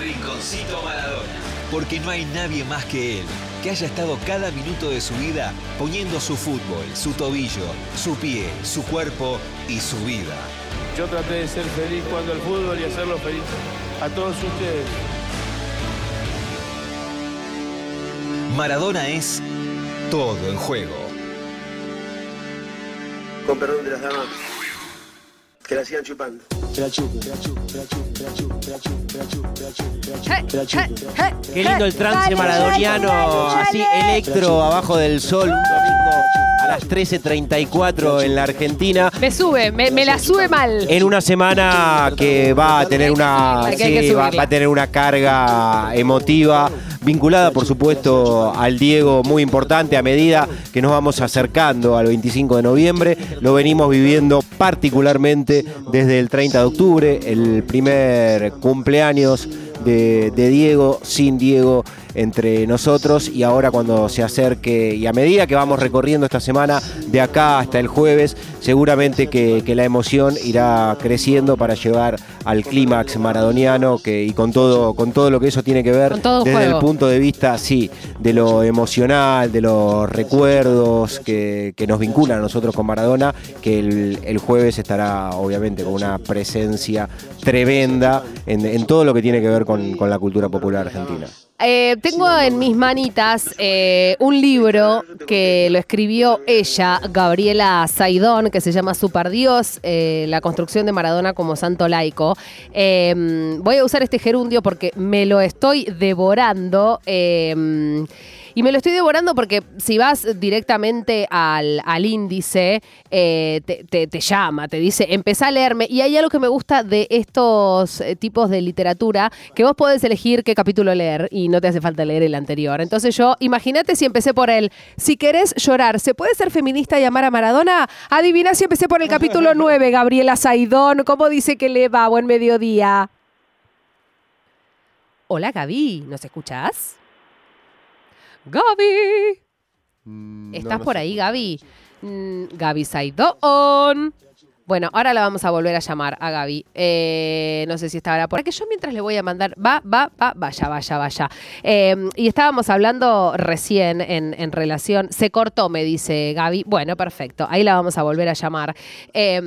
Rinconcito Maradona. Porque no hay nadie más que él que haya estado cada minuto de su vida poniendo su fútbol, su tobillo, su pie, su cuerpo y su vida. Yo traté de ser feliz cuando el fútbol y hacerlo feliz a todos ustedes. Maradona es todo en juego. Con perdón de las damas. Que la sigan chupando. Qué lindo el trance maradoniano, así electro abajo del sol, un domingo a las 13.34 en la Argentina. Me sube, me, me la sube mal. En una semana que va a tener una, sí, va a tener una carga emotiva vinculada, por supuesto, al Diego muy importante a medida que nos vamos acercando al 25 de noviembre. Lo venimos viviendo particularmente desde el 30 de octubre, el primer cumpleaños de, Diego, sin Diego entre nosotros y ahora cuando se acerque y a medida que vamos recorriendo esta semana de acá hasta el jueves, seguramente que, que la emoción irá creciendo para llevar al clímax maradoniano que, y con todo, con todo lo que eso tiene que ver desde juego. el punto de vista, sí, de lo emocional, de los recuerdos que, que nos vinculan a nosotros con Maradona, que el, el jueves estará obviamente con una presencia tremenda en, en todo lo que tiene que ver con, con la cultura popular argentina. Eh, tengo en mis manitas eh, un libro que lo escribió ella, Gabriela Saidón, que se llama Superdios, eh, la construcción de Maradona como santo laico. Eh, voy a usar este gerundio porque me lo estoy devorando. Y me lo estoy devorando porque si vas directamente al, al índice, eh, te, te- te llama, te dice, empezá a leerme. Y hay algo que me gusta de estos eh, tipos de literatura, que vos podés elegir qué capítulo leer y no te hace falta leer el anterior. Entonces yo, imagínate si empecé por él. Si querés llorar, ¿se puede ser feminista y amar a Maradona? Adivina si empecé por el capítulo 9, Gabriela Saidón. ¿Cómo dice que le va? Buen mediodía. Hola Gaby, ¿nos escuchás? Gaby. ¿Estás por ahí, Gaby? Mm, Gaby Saidón. Bueno, ahora la vamos a volver a llamar a Gaby. Eh, no sé si estará por aquí. Yo mientras le voy a mandar, va, va, va, vaya, vaya, vaya. Eh, y estábamos hablando recién en, relación, se cortó, me dice Gaby. Bueno, perfecto. Ahí la vamos a volver a llamar eh,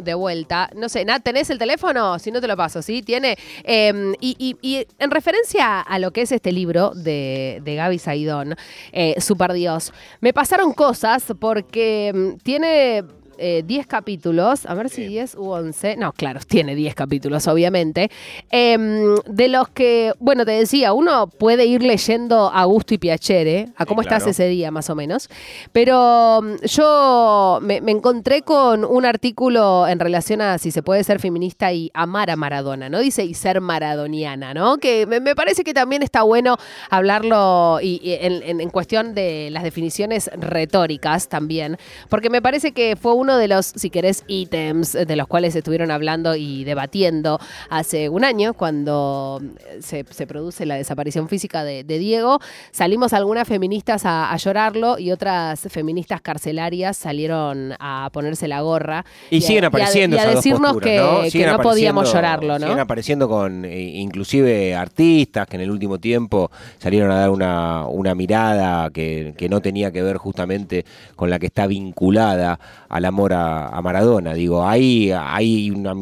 de vuelta. No sé, Nat, ¿tenés el teléfono? Si no te lo paso, ¿sí? Tiene. Eh, y, y- y en referencia a lo que es este libro de, de Gaby Saidón, eh, Super Dios, me pasaron cosas porque tiene eh, 10 capítulos, a ver si 10 u 11, no, claro, tiene 10 capítulos, obviamente, em, de los que, bueno, te decía, uno puede ir leyendo a gusto y piacere, a cómo Sí, estás ese día más o menos, pero mm, yo me, me encontré con un artículo en relación a si se puede ser feminista y amar a Maradona, ¿no? Dice y ser maradoniana, ¿no? Que me, me parece que también está bueno hablarlo y, y en, en- en cuestión de las definiciones retóricas también, porque me parece que fue uno de los, si querés, ítems de los cuales estuvieron hablando y debatiendo hace un año, cuando se, se produce la desaparición física de, de Diego. Salimos algunas feministas a, a llorarlo y otras feministas carcelarias salieron a ponerse la gorra. Y, siguen a- apareciendo y a, esas dos decirnos posturas, que, ¿no? que Siguen no podíamos llorarlo, ¿no? Siguen apareciendo con eh, inclusive artistas que en el último tiempo salieron a dar una, una mirada que, que no tenía que ver justamente con la que está vinculada al amor a, Maradona. Digo, hay, hay, una-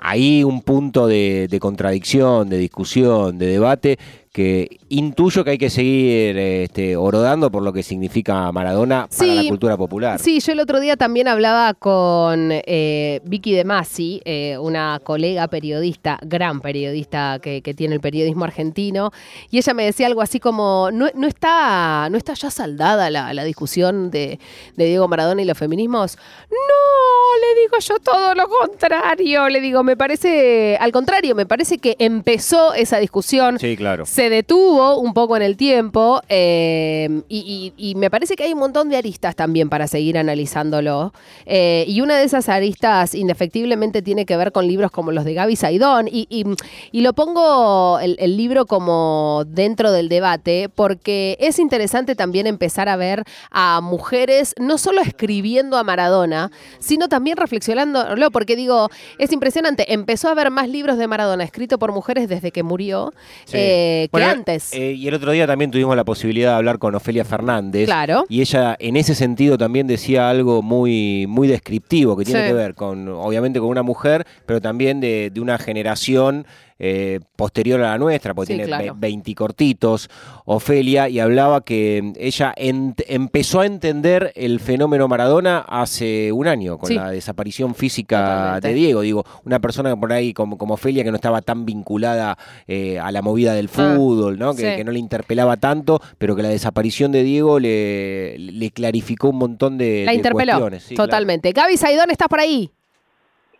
hay un punto de, de contradicción, de discusión, de debate que intuyo que hay que seguir este, orodando por lo que significa Maradona para Sí, la cultura popular. Sí, yo el otro día también hablaba con eh, Vicky De Masi, eh, una colega periodista, gran periodista que, que tiene el periodismo argentino, y ella me decía algo así como, no, no está, no está ya saldada la, la discusión de, de Diego Maradona y los feminismos. No, le digo yo todo lo contrario, le digo, me parece, al contrario, me parece que empezó esa discusión. Sí, claro. Se se detuvo un poco en el tiempo eh, y, me parece que hay un montón de aristas también para seguir analizándolo. Eh, y una de esas aristas indefectiblemente tiene que ver con libros como los de Gaby Saidón y, lo pongo el, el, libro como dentro del debate porque es interesante también empezar a ver a mujeres no solo escribiendo a Maradona, sino también reflexionándolo, porque digo, es impresionante, empezó a haber más libros de Maradona escritos por mujeres desde que murió eh, que antes. Eh, y el otro día también tuvimos la posibilidad de hablar con Ofelia Fernández. Claro. Y ella en ese sentido también decía algo muy, muy descriptivo, que tiene que ver con, obviamente, con una mujer, pero también de, de una generación eh, posterior a la nuestra, porque tiene 20 cortitos, Ofelia, y hablaba que ella empezó a entender el fenómeno Maradona hace un año, con la desaparición física de Diego. Digo, una persona por ahí como, como Ofelia que no estaba tan vinculada eh, a la movida del ah, fútbol, ¿no? Que, no le interpelaba tanto, pero que la desaparición de Diego le, le clarificó un montón de, la cuestiones. totalmente. Gaby Saidón, ¿estás por ahí?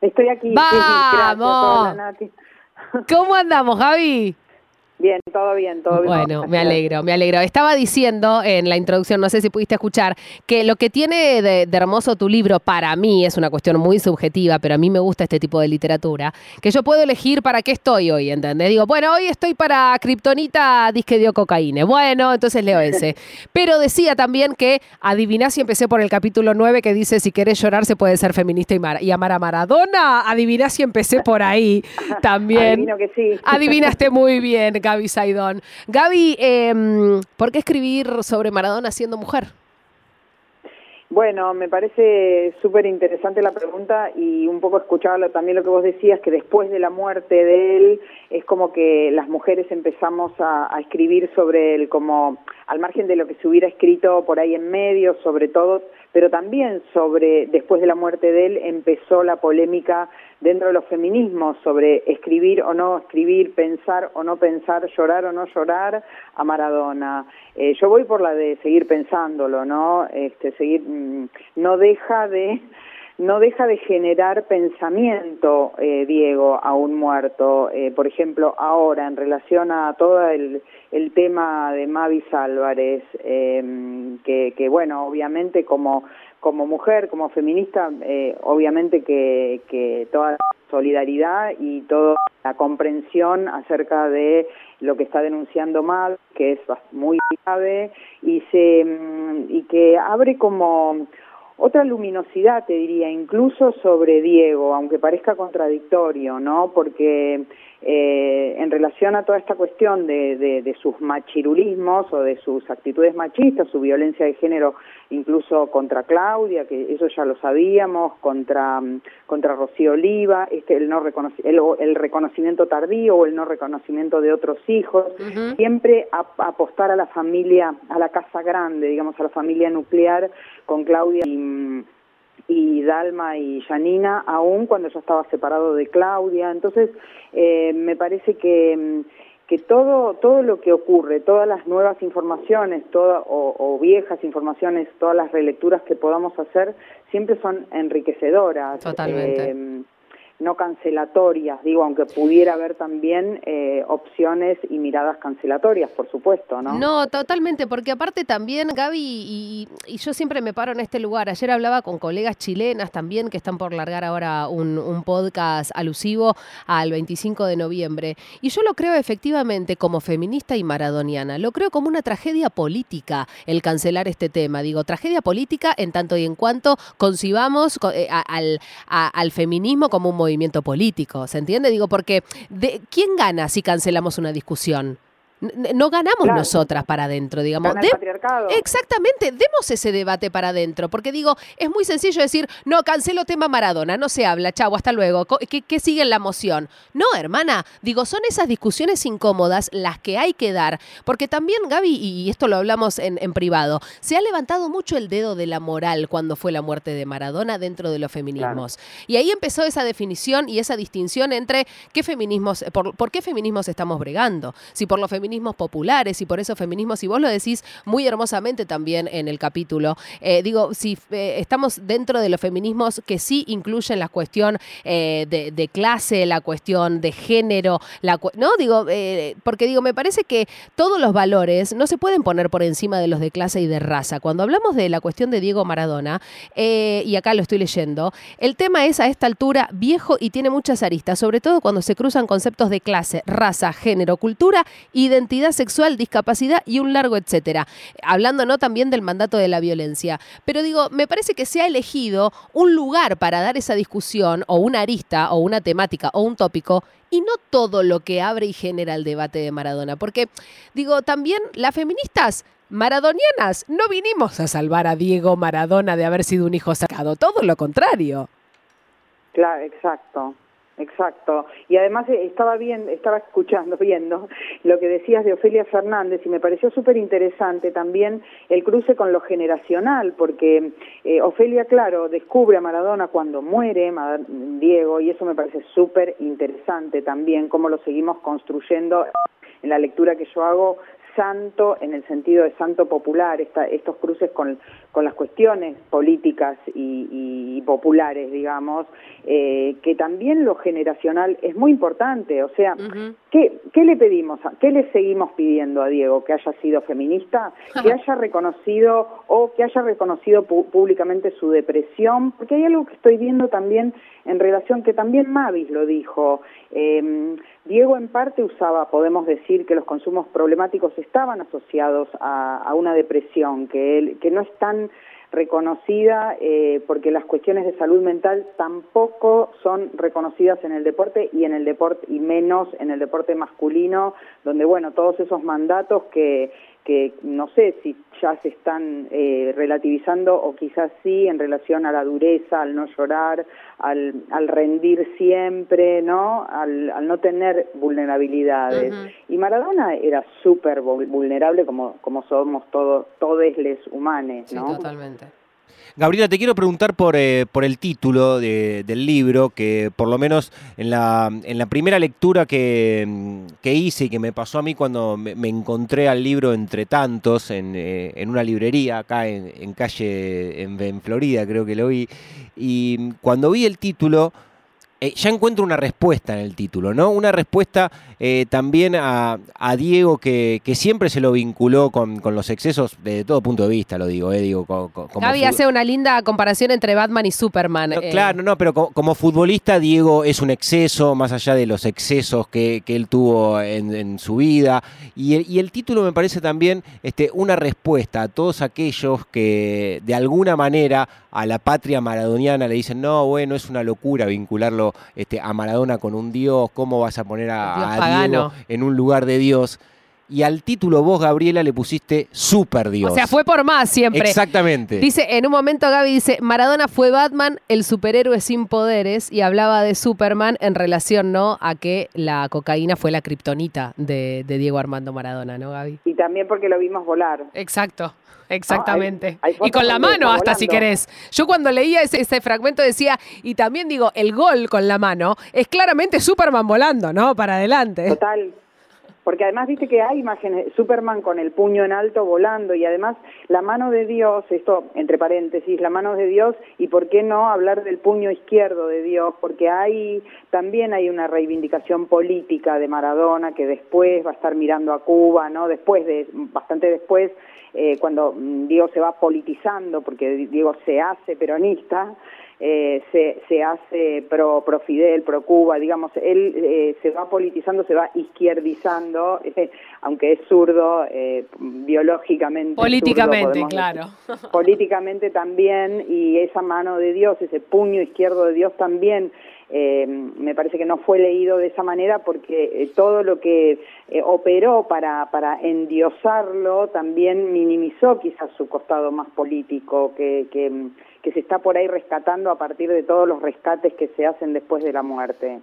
Estoy aquí. ¡Vamos! ¿Cómo andamos, Javi? Bien, todo bien, todo bien. Bueno, me alegro, me alegro. Estaba diciendo en la introducción, no sé si pudiste escuchar, que lo que tiene de, hermoso tu libro, para mí, es una cuestión muy subjetiva, pero a mí me gusta este tipo de literatura, que yo puedo elegir para qué estoy hoy, ¿entendés? Digo, bueno, hoy estoy para Kryptonita, disque dio cocaína. Bueno, entonces leo ese. Pero decía también que, adivinás si empecé por el capítulo 9 que dice, si querés llorar se puede ser feminista y, amar a Maradona. Adivinás si empecé por ahí también. Adivino que sí. Adivinaste muy bien, Gaby Saidón. Gaby, em, ¿por qué escribir sobre Maradona siendo mujer? Bueno, me parece súper interesante la pregunta y un poco escucharlo también lo que vos decías, que después de la muerte de él es como que las mujeres empezamos a, a, escribir sobre él como al margen de lo que se hubiera escrito por ahí en medio, sobre todo, pero también sobre después de la muerte de él empezó la polémica dentro de los feminismos sobre escribir o no escribir, pensar o no pensar, llorar o no llorar a Maradona. Eh, yo voy por la de seguir pensándolo, ¿no? Este, seguir, mm, no deja de no deja de generar pensamiento, eh, Diego, a un muerto. Eh, por ejemplo, ahora, en relación a todo el, el tema de Mavis Álvarez, eh, que, que, bueno, obviamente como como mujer, como feminista, eh, obviamente que, que toda la solidaridad y toda la comprensión acerca de lo que está denunciando mal, que es muy grave y se mm, y que abre como otra luminosidad, te diría, incluso sobre Diego, aunque parezca contradictorio, ¿no? Porque eh, en relación a toda esta cuestión de, de, sus machirulismos o de sus actitudes machistas, su violencia de género incluso contra Claudia, que eso ya lo sabíamos, contra, contra Rocío Oliva, este, el, no el, reconocimiento tardío o el no reconocimiento de otros hijos, siempre apostar a la familia, a la casa grande, digamos, a la familia nuclear con Claudia y y Dalma y Janina, aún cuando yo estaba separado de Claudia. Entonces, eh, me parece que, que todo, todo lo que ocurre, todas las nuevas informaciones toda, o, viejas informaciones, todas las relecturas que podamos hacer, siempre son enriquecedoras. Totalmente. Eh, no cancelatorias, digo, aunque pudiera haber también eh, opciones y miradas cancelatorias, por supuesto, ¿no? No, totalmente, porque aparte también, Gaby, y, yo siempre me paro en este lugar, ayer hablaba con colegas chilenas también que están por largar ahora un, podcast alusivo al 25 de noviembre, y yo lo creo efectivamente como feminista y maradoniana, lo creo como una tragedia política el cancelar este tema, digo, tragedia política en tanto y en cuanto concibamos eh, al, al feminismo como un movimiento político, ¿se entiende? Digo, porque de, ¿quién gana si cancelamos una discusión? No ganamos nosotras para adentro, digamos. Exactamente, demos ese debate para adentro, porque digo, es muy sencillo decir, no, cancelo tema Maradona, no se habla, chau, hasta luego, ¿qué, sigue en la moción? No, hermana, digo, son esas discusiones incómodas las que hay que dar, porque también, Gaby, y esto lo hablamos en, privado, se ha levantado mucho el dedo de la moral cuando fue la muerte de Maradona dentro de los feminismos. Y ahí empezó esa definición y esa distinción entre qué feminismos, por, por qué feminismos estamos bregando. Si por los feminismos populares y por eso feminismos, y vos lo decís muy hermosamente también en el capítulo, eh, digo, si eh, estamos dentro de los feminismos que sí incluyen la cuestión eh, de, clase, la cuestión de género, ¿no? Digo, porque digo, me parece que todos los valores no se pueden poner por encima de los de clase y de raza. Cuando hablamos de la cuestión de Diego Maradona, y acá lo estoy leyendo, el tema es a esta altura viejo y tiene muchas aristas, sobre todo cuando se cruzan conceptos de clase, raza, género, cultura, identidad sexual, discapacidad y un largo etcétera. Hablando no también del mandato de la violencia. Pero digo, me parece que se ha elegido un lugar para dar esa discusión, o una arista, o una temática, o un tópico, y no todo lo que abre y genera el debate de Maradona. Porque, digo, también las feministas maradonianas no vinimos a salvar a Diego Maradona de haber sido un hijo sacado, todo lo contrario. Claro, exacto. Exacto. Y además eh, estaba bien, estaba escuchando, viendo lo que decías de Ofelia Fernández y me pareció súper interesante también el cruce con lo generacional, porque eh, Ofelia, claro, descubre a Maradona cuando muere Diego y eso me parece súper interesante también, cómo lo seguimos construyendo en la lectura que yo hago santo en el sentido de santo popular, estos cruces con, con, las cuestiones políticas y, populares, digamos, eh, que también lo generacional es muy importante. O sea, ¿qué, ¿qué, le pedimos, qué le seguimos pidiendo a Diego? ¿Que haya sido feminista? ¿Que haya reconocido o que haya reconocido públicamente su depresión? Porque hay algo que estoy viendo también en relación, que también Mavis lo dijo, eh, Diego en parte usaba, podemos decir, que los consumos problemáticos estaban asociados a, una depresión, que, que no es tan reconocida eh, porque las cuestiones de salud mental tampoco son reconocidas en el deporte y en el deporte y menos en el deporte masculino donde bueno todos esos mandatos que que no sé si ya se están eh, relativizando o quizás sí en relación a la dureza, al no llorar, al, al rendir siempre, ¿no? Al, al no tener vulnerabilidades. Y Maradona era súper vulnerable como, como somos todos, todos les humanes, ¿no? Sí, totalmente. Gabriela, te quiero preguntar por, eh, por el título del libro, que por lo menos en la, en la primera lectura que, hice y que me pasó a mí cuando me, encontré al libro entre tantos en, eh, en una librería acá en, calle, en, en Florida creo que lo vi, y cuando vi el título eh, ya encuentro una respuesta en el título, ¿no? Una respuesta eh, también a, Diego que, siempre se lo vinculó con, los excesos desde todo punto de vista, lo digo, eh, digo como Gaby hace una linda comparación entre Batman y Superman. Eh. claro, no, pero como, futbolista Diego es un exceso, más allá de los excesos que, él tuvo en, su vida. Y el, y el, título me parece también este, una respuesta a todos aquellos que de alguna manera a la patria maradoniana le dicen, no, bueno, es una locura vincularlo este, a Maradona con un Dios, ¿cómo vas a poner a, Diego en un lugar de Dios? Y al título vos, Gabriela, le pusiste Super Dios. O sea, fue por más siempre. Exactamente. Dice, en un momento Gaby dice, Maradona fue Batman, el superhéroe sin poderes, y hablaba de Superman en relación, ¿no? A que la cocaína fue la kriptonita de, Diego Armando Maradona, ¿no, Gaby? Y también porque lo vimos volar. Exacto. Exactamente. y con la mano hasta si querés. Yo cuando leía ese, ese, fragmento decía, y también digo, el gol con la mano es claramente Superman volando, ¿no? Para adelante. Total, porque además dice que hay imágenes, Superman con el puño en alto volando y además la mano de Dios, esto entre paréntesis, la mano de Dios y por qué no hablar del puño izquierdo de Dios, porque hay también hay una reivindicación política de Maradona que después va a estar mirando a Cuba, ¿no? Después de bastante después eh, cuando Diego se va politizando, porque Diego se hace peronista, eh, se, se hace pro, pro Fidel, pro Cuba, digamos, él eh, se va politizando, se va izquierdizando, eh, aunque es zurdo, biológicamente. Políticamente, claro. políticamente también, y esa mano de Dios, ese puño izquierdo de Dios también eh, me parece que no fue leído de esa manera porque eh, todo lo que eh, operó para, para endiosarlo también minimizó quizás su costado más político, que, que, que se está por ahí rescatando a partir de todos los rescates que se hacen después de la muerte.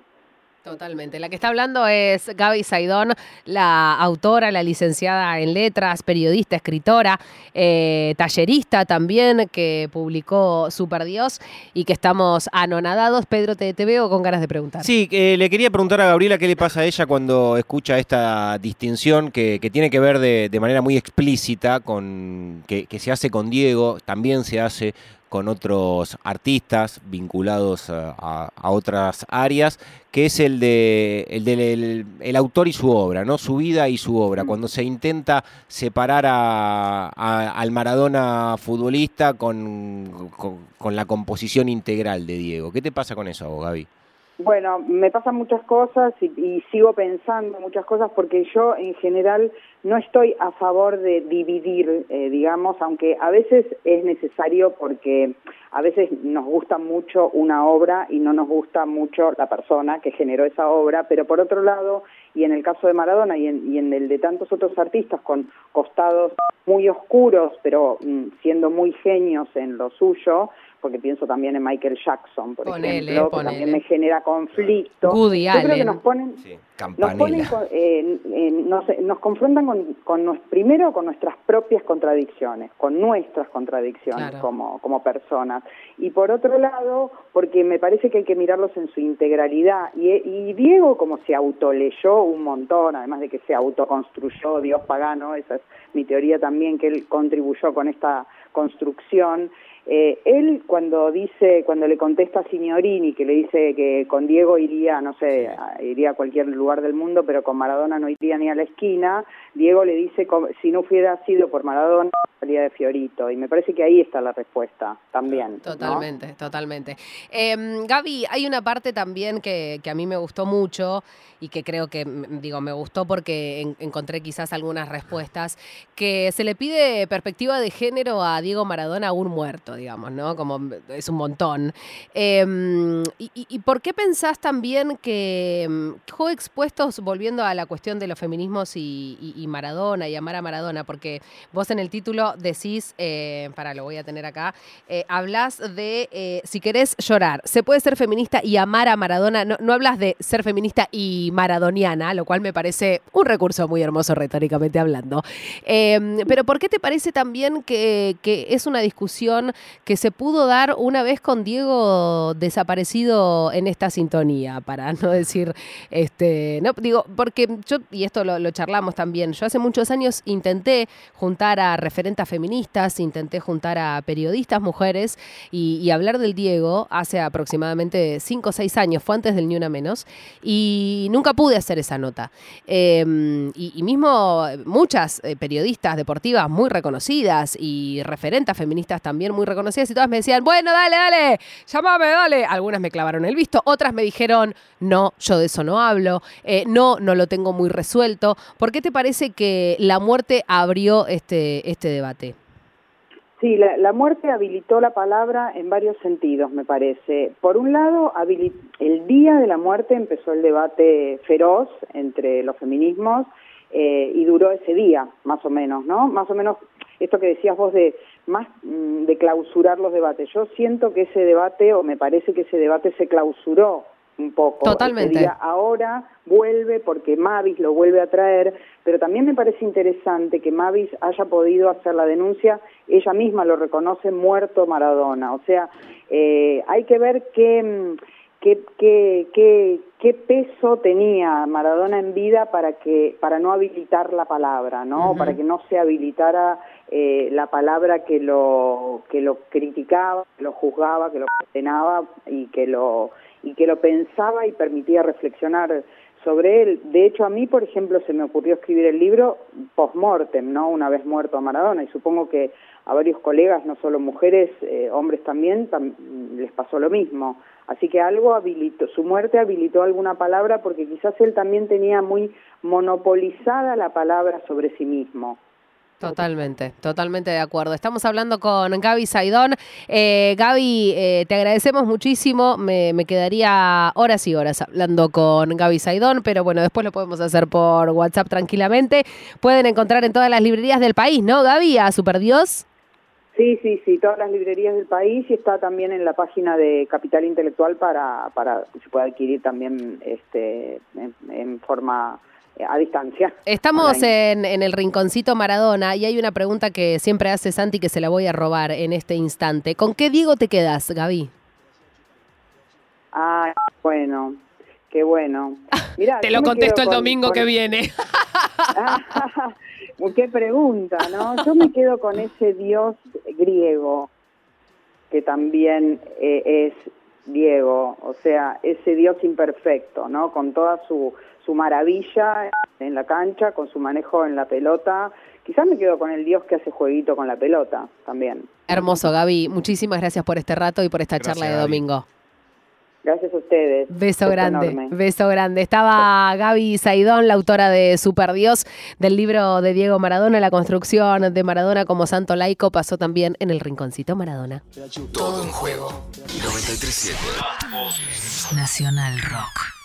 Totalmente. La que está hablando es Gaby Saidón, la autora, la licenciada en letras, periodista, escritora, eh, tallerista también, que publicó Super Dios y que estamos anonadados. Pedro, te, veo con ganas de preguntar. Sí, eh, le quería preguntar a Gabriela qué le pasa a ella cuando escucha esta distinción que, tiene que ver de, manera muy explícita con que, que se hace con Diego, también se hace con otros artistas vinculados a, otras áreas, que es el de el del autor y su obra, ¿no? Su vida y su obra. Cuando se intenta separar al Maradona futbolista con, con, la composición integral de Diego. ¿Qué te pasa con eso, Gaby? Bueno, me pasan muchas cosas y, sigo pensando muchas cosas porque yo en general no estoy a favor de dividir, eh, digamos, aunque a veces es necesario porque a veces nos gusta mucho una obra y no nos gusta mucho la persona que generó esa obra, pero por otro lado, y en el caso de Maradona y en, y en el de tantos otros artistas con costados muy oscuros, pero mm, siendo muy genios en lo suyo, porque pienso también en Michael Jackson, por ejemplo, que también me genera conflicto. Woody Yo creo que nos ponen, nos, ponen nos, confrontan con, con, primero con nuestras propias contradicciones, con nuestras contradicciones como, como personas. Y por otro lado, porque me parece que hay que mirarlos en su integralidad. Y, y Diego, como se autoleyó un montón, además de que se autoconstruyó, Dios pagano, esa es mi teoría también, que él contribuyó con esta construcción, eh, él cuando dice, cuando le contesta a Signorini, que le dice que con Diego iría, no sé, iría a cualquier lugar del mundo, pero con Maradona no iría ni a la esquina, Diego le dice, si no hubiera sido por Maradona, salía de Fiorito. Y me parece que ahí está la respuesta también. Totalmente, totalmente. Eh, Gaby, hay una parte también que, que, a mí me gustó mucho y que creo que, digo, me gustó porque encontré quizás algunas respuestas, que se le pide perspectiva de género a Diego Maradona aún muerto digamos, ¿no? Como es un montón. Em, y, por qué pensás también que em, quedó expuestos, volviendo a la cuestión de los feminismos y, Maradona y amar a Maradona? Porque vos en el título decís, eh, para lo voy a tener acá, eh, hablas de eh, si querés llorar, se puede ser feminista y amar a Maradona. No, no hablas de ser feminista y maradoniana, lo cual me parece un recurso muy hermoso retóricamente hablando. Em, pero ¿por qué te parece también que es una discusión que se pudo dar una vez con Diego desaparecido en esta sintonía, para no decir, este, no, digo, porque yo, y esto lo, charlamos también, yo hace muchos años intenté juntar a referentes feministas, intenté juntar a periodistas mujeres y, hablar del Diego hace aproximadamente cinco o seis años, fue antes del Ni Una Menos, y nunca pude hacer esa nota. Em, y, mismo muchas eh, periodistas deportivas muy reconocidas y referentes feministas también muy reconocidas y todas me decían, bueno, dale, dale, llámame, dale. Algunas me clavaron el visto, otras me dijeron, no, yo de eso no hablo, eh, no, no lo tengo muy resuelto. ¿Por qué te parece que la muerte abrió este, este debate? Sí, la, muerte habilitó la palabra en varios sentidos, me parece. Por un lado, el día de la muerte empezó el debate feroz entre los feminismos eh, y duró ese día, más o menos, ¿no? Más o menos esto que decías vos de más mm, de clausurar los debates. Yo siento que ese debate, o me parece que ese debate se clausuró un poco. Totalmente. ahora vuelve porque Mavis lo vuelve a traer, pero también me parece interesante que Mavis haya podido hacer la denuncia, ella misma lo reconoce, muerto Maradona. O sea, eh, hay que ver qué, mm, qué, qué, qué, qué peso tenía Maradona en vida para que para no habilitar la palabra, ¿no? Para que no se habilitara eh, la palabra que lo que lo criticaba, que lo juzgaba, que lo condenaba y que lo y que lo pensaba y permitía reflexionar sobre él. De hecho, a mí, por ejemplo, se me ocurrió escribir el libro post-mortem, ¿no? Una vez muerto a Maradona, y supongo que a varios colegas, no solo mujeres, eh, hombres también, les pasó lo mismo. Así que algo habilitó, su muerte habilitó alguna palabra porque quizás él también tenía muy monopolizada la palabra sobre sí mismo. Totalmente, totalmente de acuerdo. Estamos hablando con Gaby Saidón. Eh, Gaby, eh, te agradecemos muchísimo. Me, quedaría horas y horas hablando con Gaby Saidón, pero bueno, después lo podemos hacer por WhatsApp tranquilamente. Pueden encontrar en todas las librerías del país, ¿no, Gaby? A Super Dios. Sí, sí, sí, todas las librerías del país y está también en la página de Capital Intelectual para, para que se pueda adquirir también este, en, forma eh, a distancia. Estamos en, en, el rinconcito Maradona y hay una pregunta que siempre hace Santi que se la voy a robar en este instante. ¿Con qué Diego te quedas, Gaby? Ah, bueno, qué bueno. Te lo contesto el domingo que viene. Qué pregunta, ¿no? Yo me quedo con ese dios griego, que también eh, es Diego, o sea, ese dios imperfecto, ¿no? Con toda su, su maravilla en la cancha, con su manejo en la pelota. Quizás me quedo con el dios que hace jueguito con la pelota también. Hermoso, Gaby. Muchísimas gracias por este rato y por esta charla de domingo. Gracias a ustedes. Beso grande, beso grande. Estaba Gaby Saidón, la autora de Super Dios, del libro de Diego Maradona, La construcción de Maradona como santo laico, pasó también en el Rinconcito Maradona. Todo en juego. 937 Nacional Rock.